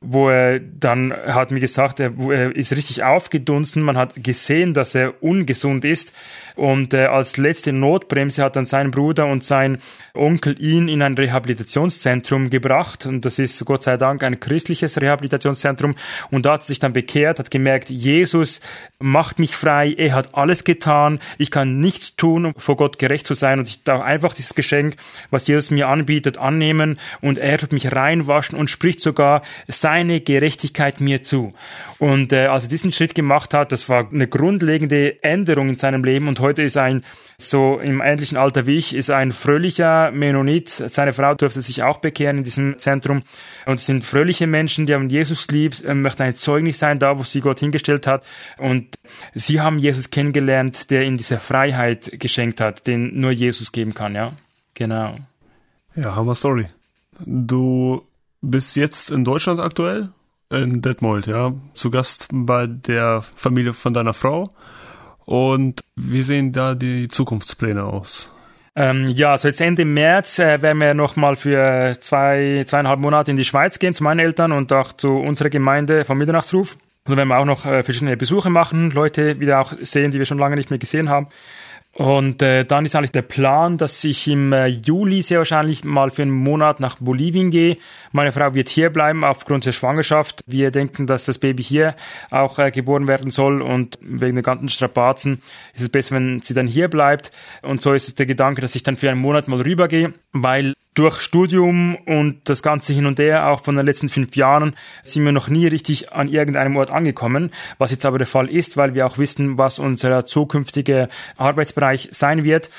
wo er dann hat mir gesagt, er, er ist richtig aufgedunsen, man hat gesehen, dass er ungesund ist und äh, als letzte Notbremse hat dann sein Bruder und sein Onkel ihn in ein Rehabilitationszentrum gebracht und das ist Gott sei Dank ein christliches Rehabilitationszentrum und da hat sich dann bekehrt, hat gemerkt, Jesus macht mich frei, er hat alles getan, ich kann nichts tun, tun, um vor Gott gerecht zu sein. Und ich darf einfach dieses Geschenk, was Jesus mir anbietet, annehmen. Und er tut mich reinwaschen und spricht sogar seine Gerechtigkeit mir zu. Und äh, als er diesen Schritt gemacht hat, das war eine grundlegende Änderung in seinem Leben. Und heute ist ein, so im ähnlichen Alter wie ich, ist ein fröhlicher Mennonit. Seine Frau durfte sich auch bekehren in diesem Zentrum. Und es sind fröhliche Menschen, die haben Jesus lieb, äh, möchten ein Zeugnis sein, da wo sie Gott hingestellt hat. Und sie haben Jesus kennengelernt, der in dieser Freiheit geschenkt hat, den nur Jesus geben kann, ja? Genau. Ja, Hammer Story. Du bist jetzt in Deutschland aktuell, in Detmold, ja, zu Gast bei der Familie von deiner Frau. Und wie sehen da die Zukunftspläne aus? Ähm, ja, also jetzt Ende März äh, werden wir nochmal für zwei, zweieinhalb Monate in die Schweiz gehen zu meinen Eltern und auch zu unserer Gemeinde vom Mitternachtsruf. Und dann werden wir auch noch äh, verschiedene Besuche machen, Leute wieder auch sehen, die wir schon lange nicht mehr gesehen haben. Und äh, dann ist eigentlich der Plan, dass ich im äh, Juli sehr wahrscheinlich mal für einen Monat nach Bolivien gehe. Meine Frau wird hier bleiben aufgrund der Schwangerschaft. Wir denken, dass das Baby hier auch äh, geboren werden soll und wegen der ganzen Strapazen ist es besser, wenn sie dann hier bleibt. Und so ist es der Gedanke, dass ich dann für einen Monat mal rübergehe, weil durch Studium und das ganze hin und her, auch von den letzten fünf Jahren, sind wir noch nie richtig an irgendeinem Ort angekommen, was jetzt aber der Fall ist, weil wir auch wissen, was unser zukünftiger Arbeitsbereich sein wird.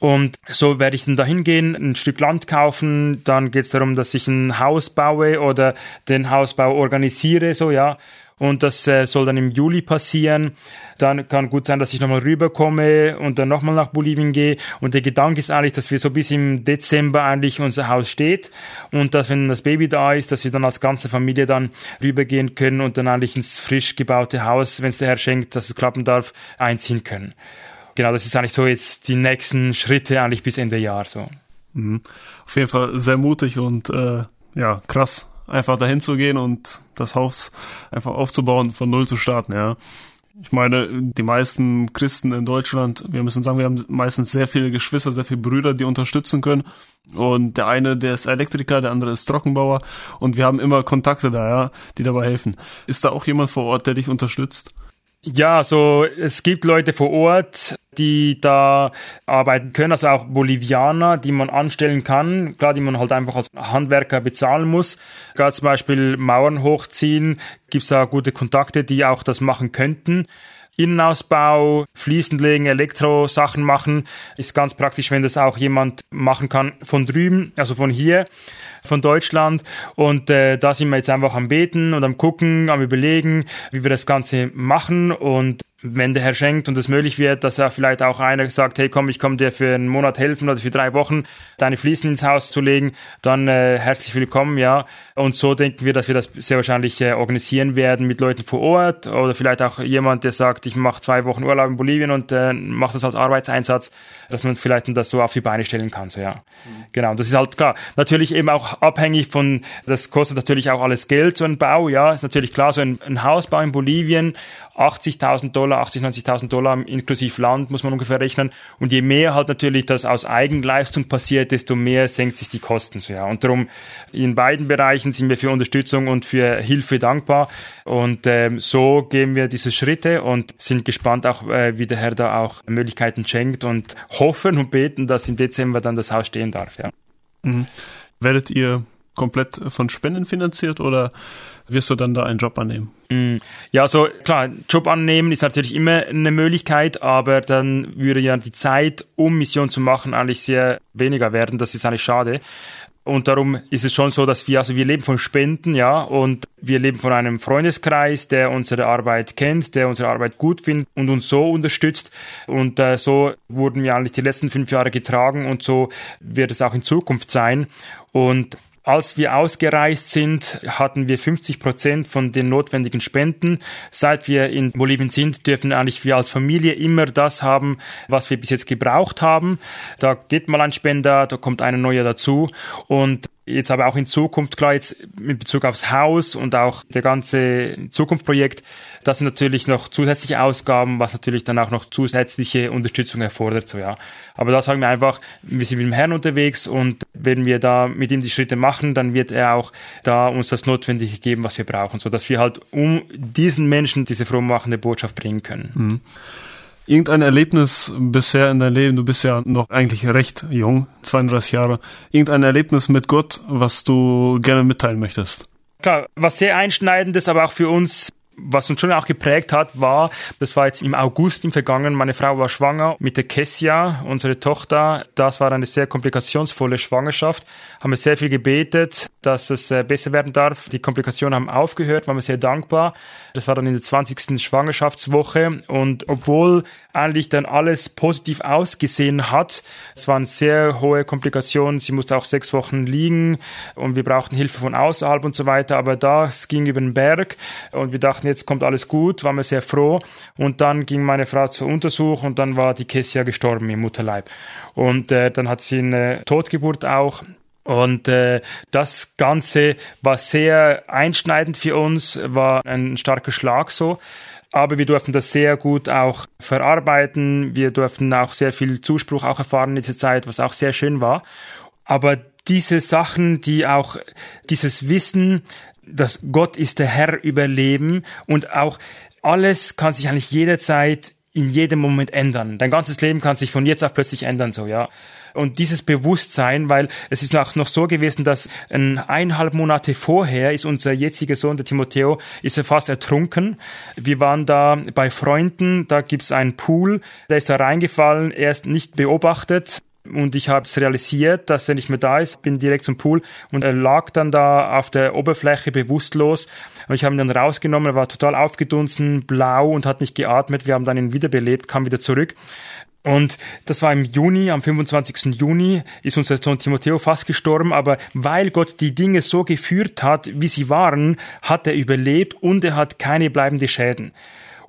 Und so werde ich dann dahin gehen, ein Stück Land kaufen, dann geht es darum, dass ich ein Haus baue oder den Hausbau organisiere, so ja und das äh, soll dann im Juli passieren. Dann kann gut sein, dass ich nochmal rüberkomme und dann nochmal nach Bolivien gehe. Und der Gedanke ist eigentlich, dass wir so bis im Dezember eigentlich unser Haus steht und dass wenn das Baby da ist, dass wir dann als ganze Familie dann rübergehen können und dann eigentlich ins frisch gebaute Haus, wenn es der Herr schenkt, dass es klappen darf, einziehen können. Genau, das ist eigentlich so jetzt die nächsten Schritte eigentlich bis Ende Jahr so. Mhm. Auf jeden Fall sehr mutig und äh, ja krass, einfach dahin zu gehen und das Haus einfach aufzubauen, von null zu starten, ja. Ich meine, die meisten Christen in Deutschland, wir müssen sagen, wir haben meistens sehr viele Geschwister, sehr viele Brüder, die unterstützen können. Und der eine, der ist Elektriker, der andere ist Trockenbauer. Und wir haben immer Kontakte da, ja, die dabei helfen. Ist da auch jemand vor Ort, der dich unterstützt? Ja, so es gibt Leute vor Ort, die da arbeiten können, also auch Bolivianer, die man anstellen kann, klar, die man halt einfach als Handwerker bezahlen muss. Gerade zum Beispiel Mauern hochziehen, gibt's da gute Kontakte, die auch das machen könnten. Innenausbau, Fliesen legen, Elektrosachen machen, ist ganz praktisch, wenn das auch jemand machen kann von drüben, also von hier von Deutschland. Und äh, da sind wir jetzt einfach am Beten und am Gucken, am Überlegen, wie wir das Ganze machen. Und wenn der Herr schenkt und es möglich wird, dass er vielleicht auch einer sagt, hey komm, ich komme dir für einen Monat helfen oder für drei Wochen deine Fliesen ins Haus zu legen, dann äh, herzlich willkommen, ja. Und so denken wir, dass wir das sehr wahrscheinlich äh, organisieren werden mit Leuten vor Ort oder vielleicht auch jemand, der sagt, ich mache zwei Wochen Urlaub in Bolivien und äh, mache das als Arbeitseinsatz, dass man vielleicht das so auf die Beine stellen kann, so ja. Mhm. Genau, und das ist halt klar. Natürlich eben auch abhängig von, das kostet natürlich auch alles Geld, so ein Bau, ja, ist natürlich klar, so ein, ein Hausbau in Bolivien 80.000 Dollar, 80, 90.000 Dollar inklusive Land muss man ungefähr rechnen. Und je mehr halt natürlich das aus Eigenleistung passiert, desto mehr senkt sich die Kosten. So, ja. Und darum in beiden Bereichen sind wir für Unterstützung und für Hilfe dankbar. Und ähm, so gehen wir diese Schritte und sind gespannt auch, äh, wie der Herr da auch Möglichkeiten schenkt und hoffen und beten, dass im Dezember dann das Haus stehen darf. Ja. Mhm. Werdet ihr komplett von Spenden finanziert oder wirst du dann da einen Job annehmen? Mm. Ja, so klar, Job annehmen ist natürlich immer eine Möglichkeit, aber dann würde ja die Zeit, um Mission zu machen, eigentlich sehr weniger werden. Das ist eigentlich schade. Und darum ist es schon so, dass wir, also wir leben von Spenden, ja, und wir leben von einem Freundeskreis, der unsere Arbeit kennt, der unsere Arbeit gut findet und uns so unterstützt. Und äh, so wurden wir eigentlich die letzten fünf Jahre getragen und so wird es auch in Zukunft sein. Und als wir ausgereist sind, hatten wir 50 Prozent von den notwendigen Spenden. Seit wir in Bolivien sind, dürfen eigentlich wir als Familie immer das haben, was wir bis jetzt gebraucht haben. Da geht mal ein Spender, da kommt einer neuer dazu und jetzt aber auch in Zukunft, klar jetzt in Bezug aufs Haus und auch der ganze Zukunftsprojekt, das sind natürlich noch zusätzliche Ausgaben, was natürlich dann auch noch zusätzliche Unterstützung erfordert, so ja. Aber da sagen wir einfach, wir sind mit dem Herrn unterwegs und wenn wir da mit ihm die Schritte machen, dann wird er auch da uns das Notwendige geben, was wir brauchen, so dass wir halt um diesen Menschen diese frohmachende Botschaft bringen können. Mhm. Irgendein Erlebnis bisher in deinem Leben, du bist ja noch eigentlich recht jung, 32 Jahre, irgendein Erlebnis mit Gott, was du gerne mitteilen möchtest? Klar, was sehr einschneidendes, aber auch für uns was uns schon auch geprägt hat, war, das war jetzt im August im Vergangenen, meine Frau war schwanger mit der Kessia, unsere Tochter. Das war eine sehr komplikationsvolle Schwangerschaft. Haben wir sehr viel gebetet, dass es äh, besser werden darf. Die Komplikationen haben aufgehört, waren wir sehr dankbar. Das war dann in der 20. Schwangerschaftswoche und obwohl eigentlich dann alles positiv ausgesehen hat, es waren sehr hohe Komplikationen. Sie musste auch sechs Wochen liegen und wir brauchten Hilfe von außerhalb und so weiter, aber das ging über den Berg und wir dachten, jetzt kommt alles gut, waren wir sehr froh. Und dann ging meine Frau zur Untersuchung und dann war die Kessia gestorben im Mutterleib. Und äh, dann hat sie eine Totgeburt auch. Und äh, das Ganze war sehr einschneidend für uns, war ein starker Schlag so. Aber wir durften das sehr gut auch verarbeiten. Wir durften auch sehr viel Zuspruch auch erfahren in dieser Zeit, was auch sehr schön war. Aber diese Sachen, die auch dieses Wissen, dass Gott ist der Herr über Leben und auch alles kann sich eigentlich jederzeit in jedem Moment ändern. Dein ganzes Leben kann sich von jetzt auf plötzlich ändern, so, ja. Und dieses Bewusstsein, weil es ist auch noch so gewesen, dass ein eineinhalb Monate vorher ist unser jetziger Sohn, der Timotheo, ist er fast ertrunken. Wir waren da bei Freunden, da gibt's einen Pool, der ist da reingefallen, er ist nicht beobachtet, und ich habe es realisiert, dass er nicht mehr da ist, bin direkt zum Pool. Und er lag dann da auf der Oberfläche bewusstlos. Und ich habe ihn dann rausgenommen, er war total aufgedunsen, blau und hat nicht geatmet, wir haben dann ihn wiederbelebt, kam wieder zurück. Und das war im Juni, am 25. Juni ist unser Sohn Timotheo fast gestorben, aber weil Gott die Dinge so geführt hat, wie sie waren, hat er überlebt und er hat keine bleibenden Schäden.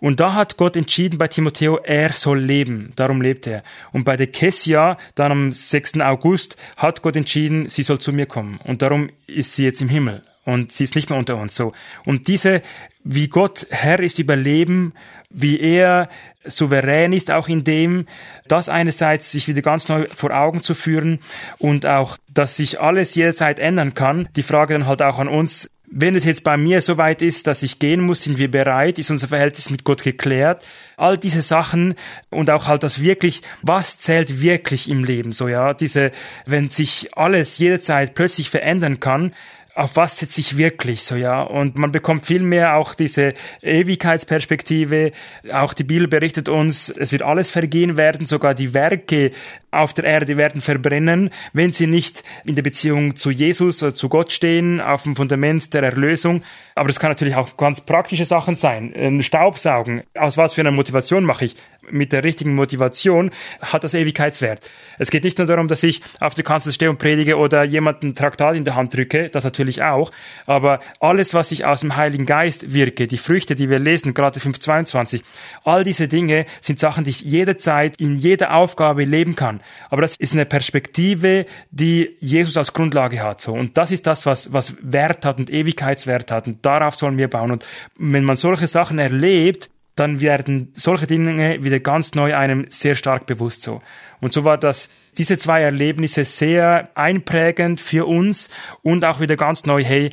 Und da hat Gott entschieden bei Timotheo, er soll leben. Darum lebt er. Und bei der Kessia, dann am 6. August, hat Gott entschieden, sie soll zu mir kommen. Und darum ist sie jetzt im Himmel. Und sie ist nicht mehr unter uns, so. Und diese, wie Gott Herr ist über Leben, wie er souverän ist auch in dem, das einerseits sich wieder ganz neu vor Augen zu führen und auch, dass sich alles jederzeit ändern kann. Die Frage dann halt auch an uns, wenn es jetzt bei mir soweit ist, dass ich gehen muss, sind wir bereit, ist unser Verhältnis mit Gott geklärt. All diese Sachen und auch halt das wirklich, was zählt wirklich im Leben, so ja, diese, wenn sich alles jederzeit plötzlich verändern kann, auf was setze ich wirklich so, ja? Und man bekommt viel mehr auch diese Ewigkeitsperspektive. Auch die Bibel berichtet uns, es wird alles vergehen werden, sogar die Werke auf der Erde werden verbrennen, wenn sie nicht in der Beziehung zu Jesus oder zu Gott stehen, auf dem Fundament der Erlösung. Aber das kann natürlich auch ganz praktische Sachen sein. Ein Staubsaugen. Aus was für einer Motivation mache ich? Mit der richtigen Motivation hat das Ewigkeitswert. Es geht nicht nur darum, dass ich auf der Kanzel stehe und predige oder jemanden Traktat in der Hand drücke, das natürlich auch, aber alles, was ich aus dem Heiligen Geist wirke, die Früchte, die wir lesen, gerade 522, all diese Dinge sind Sachen, die ich jederzeit in jeder Aufgabe leben kann. Aber das ist eine Perspektive, die Jesus als Grundlage hat, so. Und das ist das, was, was Wert hat und Ewigkeitswert hat. Und darauf sollen wir bauen. Und wenn man solche Sachen erlebt, dann werden solche Dinge wieder ganz neu einem sehr stark bewusst so. Und so war das, diese zwei Erlebnisse sehr einprägend für uns und auch wieder ganz neu, hey,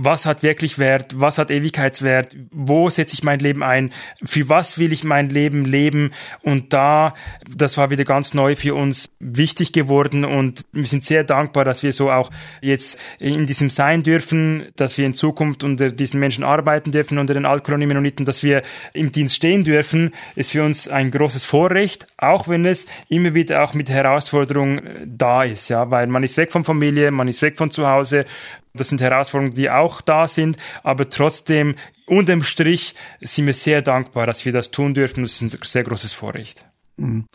was hat wirklich Wert, was hat Ewigkeitswert, wo setze ich mein Leben ein, für was will ich mein Leben leben? Und da, das war wieder ganz neu für uns wichtig geworden und wir sind sehr dankbar, dass wir so auch jetzt in diesem sein dürfen, dass wir in Zukunft unter diesen Menschen arbeiten dürfen, unter den Alkolonimenoniten, dass wir im Dienst stehen dürfen, ist für uns ein großes Vorrecht, auch wenn es immer wieder auch mit Herausforderungen da ist, ja, weil man ist weg von Familie, man ist weg von zu Hause, das sind Herausforderungen, die auch da sind, aber trotzdem, unterm Strich sind wir sehr dankbar, dass wir das tun dürfen. Das ist ein sehr großes Vorrecht. Mhm.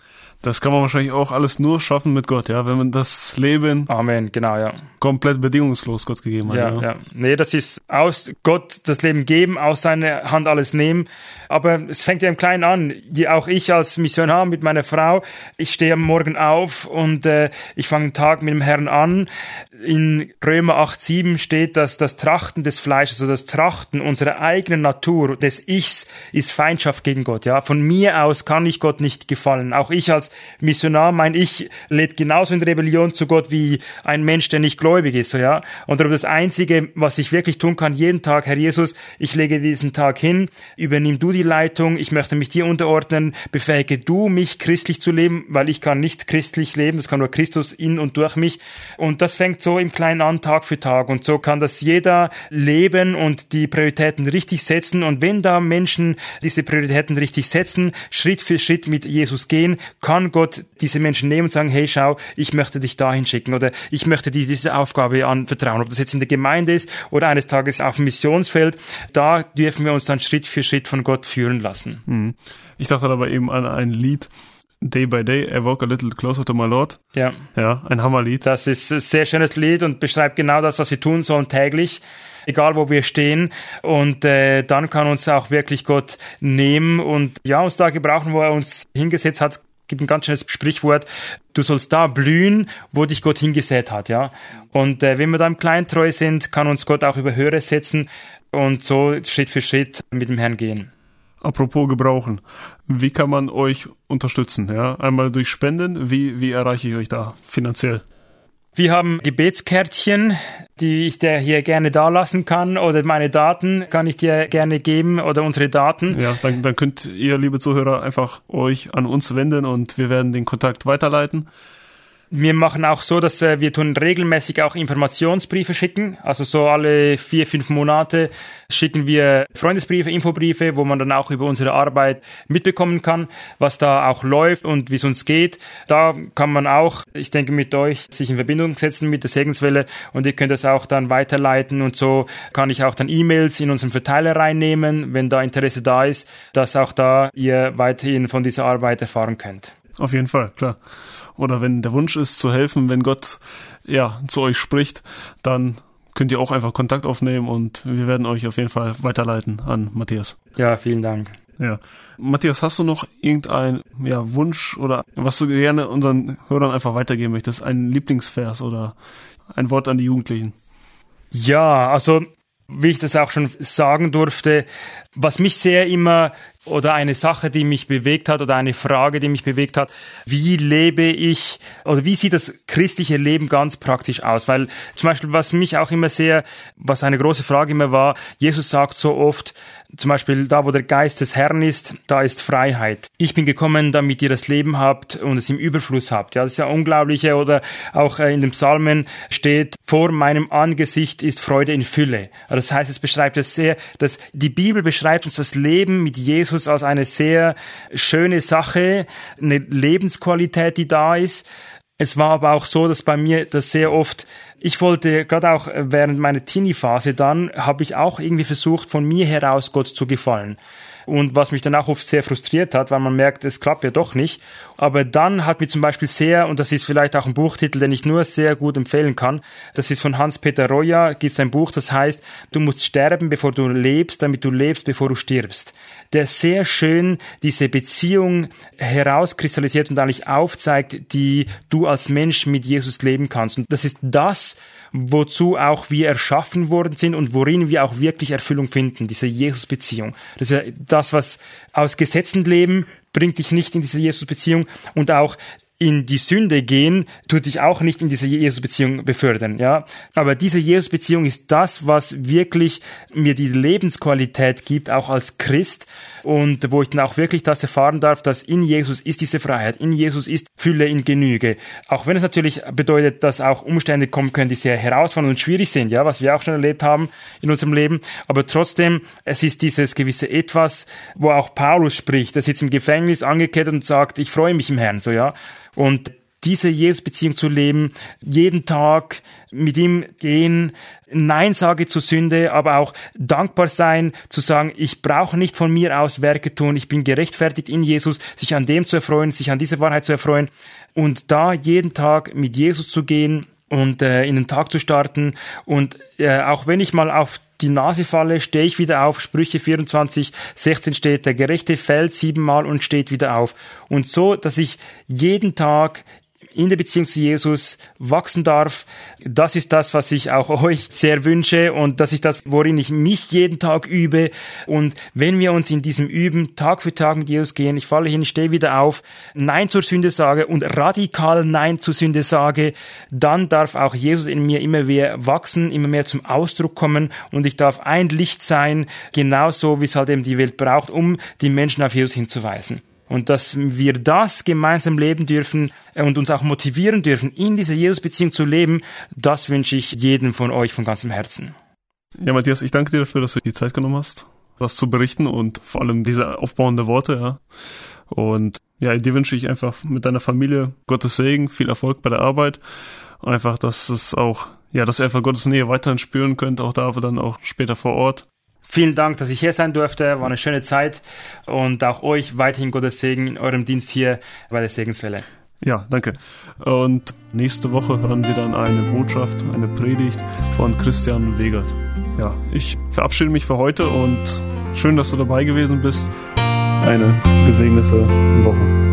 Das kann man wahrscheinlich auch alles nur schaffen mit Gott, ja, wenn man das Leben Amen, genau, ja. komplett bedingungslos Gott gegeben hat. Ja, ja, ja. Nee, das ist aus Gott das Leben geben, aus seiner Hand alles nehmen. Aber es fängt ja im Kleinen an. Auch ich als Missionar mit meiner Frau, ich stehe am Morgen auf und äh, ich fange den Tag mit dem Herrn an. In Römer 8,7 steht, dass das Trachten des Fleisches oder das Trachten unserer eigenen Natur, des Ichs, ist Feindschaft gegen Gott. Ja, von mir aus kann ich Gott nicht gefallen. Auch ich als Missionar, mein Ich lädt genauso in Rebellion zu Gott wie ein Mensch, der nicht gläubig ist, so, ja. Und darum das Einzige, was ich wirklich tun kann, jeden Tag, Herr Jesus, ich lege diesen Tag hin, übernimm du die Leitung, ich möchte mich dir unterordnen, befähige du mich, christlich zu leben, weil ich kann nicht christlich leben, das kann nur Christus in und durch mich. Und das fängt so im Kleinen an, Tag für Tag. Und so kann das jeder leben und die Prioritäten richtig setzen. Und wenn da Menschen diese Prioritäten richtig setzen, Schritt für Schritt mit Jesus gehen, kann kann Gott diese Menschen nehmen und sagen, hey, schau, ich möchte dich dahin schicken oder ich möchte dir diese Aufgabe anvertrauen. Ob das jetzt in der Gemeinde ist oder eines Tages auf dem Missionsfeld, da dürfen wir uns dann Schritt für Schritt von Gott führen lassen. Hm. Ich dachte aber eben an ein Lied, Day by Day, I Walk a Little Closer to My Lord. Ja. Ja, ein Hammerlied. Das ist ein sehr schönes Lied und beschreibt genau das, was wir tun sollen täglich egal wo wir stehen. Und äh, dann kann uns auch wirklich Gott nehmen und ja, uns da gebrauchen, wo er uns hingesetzt hat, gibt ein ganz schönes Sprichwort, du sollst da blühen, wo dich Gott hingesät hat, ja. Und äh, wenn wir da im Kleinen treu sind, kann uns Gott auch über Höhere setzen und so Schritt für Schritt mit dem Herrn gehen. Apropos gebrauchen, wie kann man euch unterstützen? Ja, einmal durch Spenden. Wie wie erreiche ich euch da finanziell? Wir haben Gebetskärtchen, die ich dir hier gerne da lassen kann oder meine Daten kann ich dir gerne geben oder unsere Daten. Ja, dann, dann könnt ihr, liebe Zuhörer, einfach euch an uns wenden und wir werden den Kontakt weiterleiten. Wir machen auch so, dass äh, wir tun regelmäßig auch Informationsbriefe schicken. Also so alle vier, fünf Monate schicken wir Freundesbriefe, Infobriefe, wo man dann auch über unsere Arbeit mitbekommen kann, was da auch läuft und wie es uns geht. Da kann man auch, ich denke, mit euch sich in Verbindung setzen mit der Segenswelle und ihr könnt das auch dann weiterleiten und so kann ich auch dann E-Mails in unseren Verteiler reinnehmen, wenn da Interesse da ist, dass auch da ihr weiterhin von dieser Arbeit erfahren könnt. Auf jeden Fall, klar oder wenn der Wunsch ist zu helfen, wenn Gott ja zu euch spricht, dann könnt ihr auch einfach Kontakt aufnehmen und wir werden euch auf jeden Fall weiterleiten an Matthias. Ja, vielen Dank. Ja. Matthias, hast du noch irgendeinen ja, Wunsch oder was du gerne unseren Hörern einfach weitergeben möchtest? Ein Lieblingsvers oder ein Wort an die Jugendlichen? Ja, also wie ich das auch schon sagen durfte, was mich sehr immer oder eine Sache, die mich bewegt hat oder eine Frage, die mich bewegt hat, wie lebe ich oder wie sieht das christliche Leben ganz praktisch aus? Weil zum Beispiel, was mich auch immer sehr, was eine große Frage immer war, Jesus sagt so oft, zum Beispiel da, wo der Geist des Herrn ist, da ist Freiheit. Ich bin gekommen, damit ihr das Leben habt und es im Überfluss habt. Ja, das ist ja unglaubliche. Oder auch äh, in dem Psalmen steht, vor meinem Angesicht ist Freude in Fülle. Also das heißt, es beschreibt es sehr, dass die Bibel beschreibt uns das Leben mit Jesus als eine sehr schöne Sache, eine Lebensqualität, die da ist. Es war aber auch so, dass bei mir das sehr oft, ich wollte gerade auch während meiner Teenie-Phase dann, habe ich auch irgendwie versucht, von mir heraus Gott zu gefallen und was mich dann auch oft sehr frustriert hat, weil man merkt, es klappt ja doch nicht. Aber dann hat mir zum Beispiel sehr, und das ist vielleicht auch ein Buchtitel, den ich nur sehr gut empfehlen kann, das ist von Hans-Peter Roya, gibt es ein Buch, das heißt, du musst sterben, bevor du lebst, damit du lebst, bevor du stirbst. Der sehr schön diese Beziehung herauskristallisiert und eigentlich aufzeigt, die du als Mensch mit Jesus leben kannst. Und das ist das, wozu auch wir erschaffen worden sind und worin wir auch wirklich Erfüllung finden, diese Jesus-Beziehung. Das ist ja das, was aus Gesetzen leben, bringt dich nicht in diese Jesus-Beziehung und auch in die Sünde gehen, tut dich auch nicht in diese Jesus-Beziehung befördern, ja. Aber diese Jesus-Beziehung ist das, was wirklich mir die Lebensqualität gibt, auch als Christ und wo ich dann auch wirklich das erfahren darf, dass in Jesus ist diese Freiheit, in Jesus ist Fülle in Genüge. Auch wenn es natürlich bedeutet, dass auch Umstände kommen können, die sehr herausfordernd und schwierig sind, ja, was wir auch schon erlebt haben in unserem Leben. Aber trotzdem, es ist dieses gewisse Etwas, wo auch Paulus spricht. Er sitzt im Gefängnis angekettet und sagt, ich freue mich im Herrn, so, ja. Und diese Jesus-Beziehung zu leben, jeden Tag mit ihm gehen, Nein sage zur Sünde, aber auch dankbar sein, zu sagen, ich brauche nicht von mir aus Werke tun, ich bin gerechtfertigt in Jesus, sich an dem zu erfreuen, sich an dieser Wahrheit zu erfreuen und da jeden Tag mit Jesus zu gehen und äh, in den Tag zu starten. Und äh, auch wenn ich mal auf die Nase falle, stehe ich wieder auf. Sprüche 24, 16 steht, der Gerechte fällt siebenmal und steht wieder auf. Und so, dass ich jeden Tag in der Beziehung zu Jesus wachsen darf. Das ist das, was ich auch *laughs* euch sehr wünsche und das ist das, worin ich mich jeden Tag übe. Und wenn wir uns in diesem Üben Tag für Tag mit Jesus gehen, ich falle hin, stehe wieder auf, Nein zur Sünde sage und radikal Nein zur Sünde sage, dann darf auch Jesus in mir immer mehr wachsen, immer mehr zum Ausdruck kommen und ich darf ein Licht sein, genauso wie es halt eben die Welt braucht, um die Menschen auf Jesus hinzuweisen. Und dass wir das gemeinsam leben dürfen und uns auch motivieren dürfen, in dieser Jesus-Beziehung zu leben, das wünsche ich jedem von euch von ganzem Herzen. Ja, Matthias, ich danke dir dafür, dass du die Zeit genommen hast, was zu berichten und vor allem diese aufbauende Worte, ja. Und ja, dir wünsche ich einfach mit deiner Familie Gottes Segen, viel Erfolg bei der Arbeit einfach, dass es auch, ja, dass ihr einfach Gottes Nähe weiterhin spüren könnt, auch da, aber dann auch später vor Ort. Vielen Dank, dass ich hier sein durfte. War eine schöne Zeit und auch euch weiterhin Gottes Segen in eurem Dienst hier bei der Segenswelle. Ja, danke. Und nächste Woche hören wir dann eine Botschaft, eine Predigt von Christian Wegert. Ja, ich verabschiede mich für heute und schön, dass du dabei gewesen bist. Eine gesegnete Woche.